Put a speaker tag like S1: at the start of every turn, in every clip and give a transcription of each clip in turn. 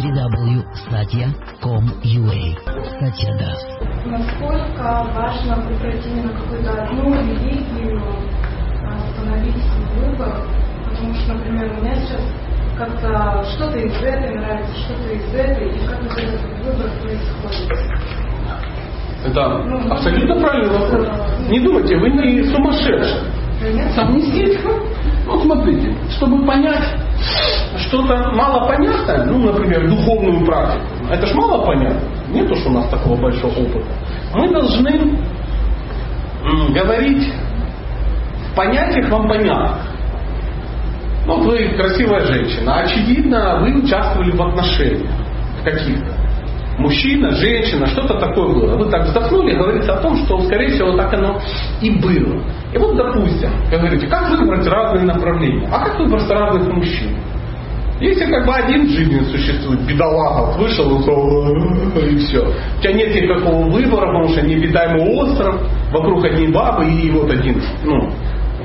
S1: www.satya.com.ua Satya Das.
S2: Насколько важно выбрать именно какую-то одну религию, остановить свой выбор? Потому что, например, у меня сейчас как-то что-то из этой нравится, что-то из этой, и как вот этот выбор происходит.
S3: Это абсолютно правильный вопрос. Не думайте, вы не сумасшедший. Совместить. Ну, смотрите, чтобы понять что-то мало понятное, ну, например, духовную практику, это ж мало понятно. Нету ж у нас такого большого опыта. Мы должны говорить в понятиях вам понятных. Ну, вот вы красивая женщина, очевидно, вы участвовали в отношениях каких-то мужчина, женщина, что-то такое было. Вы так вздохнули, говорится о том, что, скорее всего, так оно и было. И вот, допустим, говорите, как выбрать разные направления? А как выбрать разных мужчин? Если как бы один в жизни существует, бедолага, вышел сказал, и все. У тебя нет никакого выбора, потому что необитаемый остров, вокруг одни бабы и вот один, ну,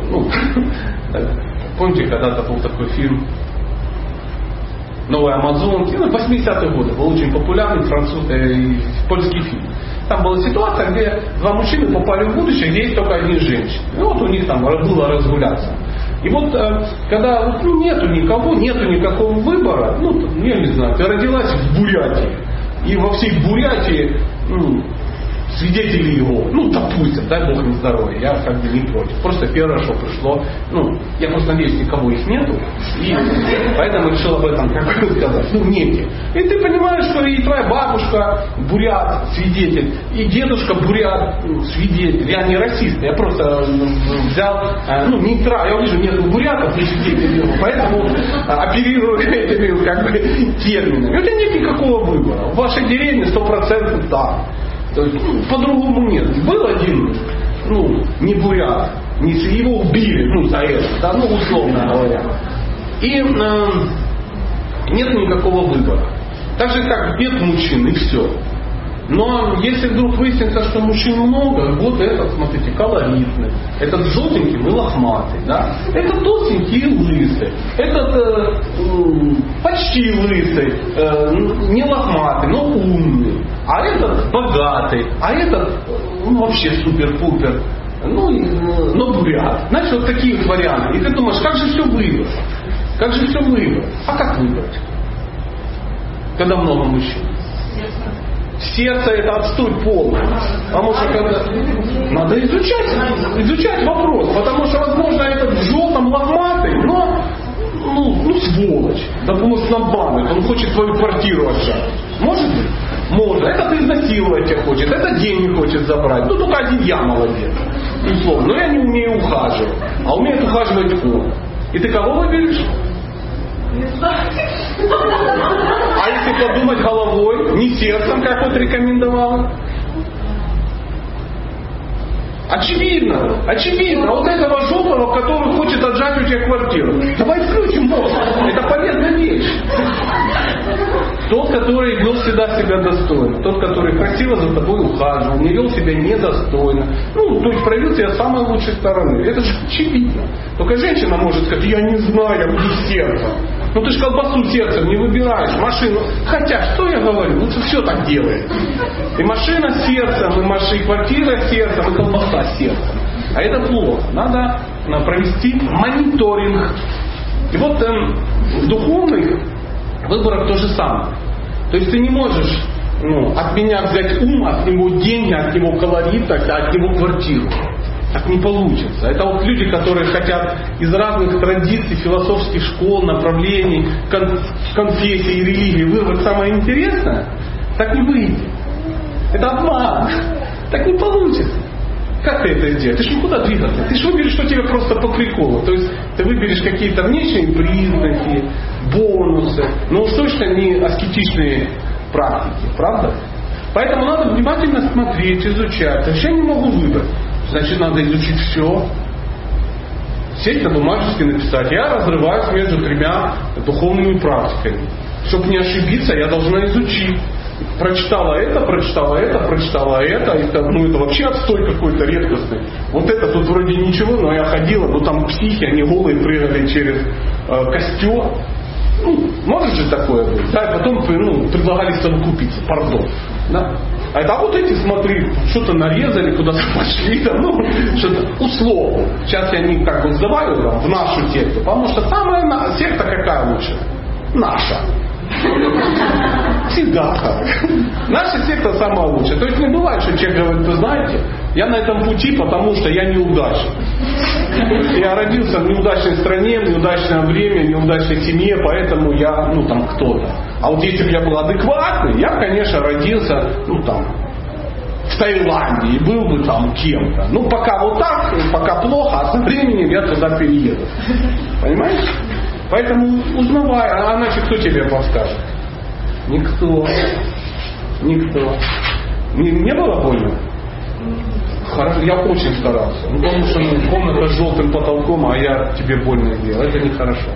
S3: ну, помните, когда-то был такой фильм Новые Амазонки, ну, 80-е годы был очень популярный француз, э, польский фильм. Там была ситуация, где два мужчины попали в будущее, где есть только один женщина. И вот у них там было разгуляться. И вот э, когда ну, нету никого, нету никакого выбора, ну, я не знаю, ты родилась в Бурятии, и во всей Бурятии ну, свидетели его, ну, допустим, дай Бог им здоровья, я как бы не против. Просто первое, что пришло, ну, я просто надеюсь, никого их нету, и поэтому решил об этом как бы сказать, ну, некие. И ты понимаешь, что и твоя бабушка бурят, свидетель, и дедушка бурят, ну, свидетель. Я не расист, я просто взял, э, ну, нейтрал, я вижу, нет бурятов, не свидетелей, поэтому оперирую этими, как бы, терминами. Тебя нет никакого выбора. В вашей деревне 100% да. Ну, по-другому нет. Был один, ну, не бурят, не его убили, ну, за это, да, ну, условно говоря. И э, нет никакого выбора. Так же, как нет мужчин, и все. Но если вдруг выяснится, что мужчин много, вот этот, смотрите, колоритный, этот желтенький, мы лохматый, да? Этот толстенький и лысый, этот э, почти лысый, э, не лохматый, но умный, а этот богатый, а этот ну, вообще супер-пупер, ну, э, но бурят. Знаешь, вот такие вот варианты. И ты думаешь, как же все выбрать? Как же все выбрать? А как выбрать? Когда много мужчин? Сердце это отстой полный. Потому что когда... Надо изучать, изучать вопрос. Потому что, возможно, этот в желтом лохматый, но ну, ну сволочь. Да потому что банок, он хочет твою квартиру отжать. Может быть? Может. Этот изнасиловать тебя хочет, это деньги хочет забрать. Ну только один я молодец. Условно. Но я не умею ухаживать. А умеет ухаживать он. И ты кого выберешь? А если подумать головой, не сердцем, как вот рекомендовал? Очевидно, очевидно. Вот этого желтого, который хочет отжать у тебя квартиру. Давай включим мозг. Это полезная вещь. Тот, который вел всегда себя достойно. Тот, который красиво за тобой ухаживал, не вел себя недостойно. Ну, то есть проявил себя с самой лучшей стороны. Это же очевидно. Только женщина может сказать, я не знаю, я буду сердцем. Ну ты же колбасу сердцем не выбираешь, машину. Хотя, что я говорю, лучше все так делает. И машина сердцем, и, машина, и квартира сердцем, и колбаса сердцем. А это плохо. Надо провести мониторинг. И вот эм, в духовных выборах то же самое. То есть ты не можешь ну, от меня взять ум, от него деньги, от него колорит, от него квартиру. Так не получится. Это вот люди, которые хотят из разных традиций, философских школ, направлений, кон- конфессий религий выбрать самое интересное, так не выйдет. Это обман. Так не получится. Как ты это сделаешь? Ты же никуда двигаться. Ты же выберешь, что тебе просто по приколу. То есть ты выберешь какие-то внешние признаки, бонусы, но уж точно не аскетичные практики. Правда? Поэтому надо внимательно смотреть, изучать. Вообще не могу выбрать. Значит, надо изучить все. Сесть на бумажечке написать. Я разрываюсь между тремя духовными практиками. Чтобы не ошибиться, я должна изучить. Прочитала это, прочитала это, прочитала это, это, ну это вообще отстой какой-то редкостный. Вот это тут вроде ничего, но я ходила, ну там психи, они голые прыгали через э, костер. Ну, может же такое быть. Да, и потом ну, предлагали совокупиться, пардон. Да? А это а вот эти, смотри, что-то нарезали, куда-то пошли, там, ну, что-то условно. Сейчас я не как бы сдаваю там, в нашу секту, потому что самая секта какая лучше? Наша. Всегда так. Наша секта самая лучшая. То есть не бывает, что человек говорит, вы знаете, я на этом пути, потому что я неудачник. Я родился в неудачной стране, в неудачное время, в неудачной семье, поэтому я, ну там, кто-то. А вот если бы я был адекватный, я, конечно, родился, ну там, в Таиланде и был бы там кем-то. Ну, пока вот так, пока плохо, а со временем я туда перееду. Понимаешь? Поэтому узнавай, а иначе кто тебе подскажет? Никто. Никто. Не, не было больно? Хорошо, я очень старался. Ну, потому что ну, комната с желтым потолком, а я тебе больно сделал. Это нехорошо.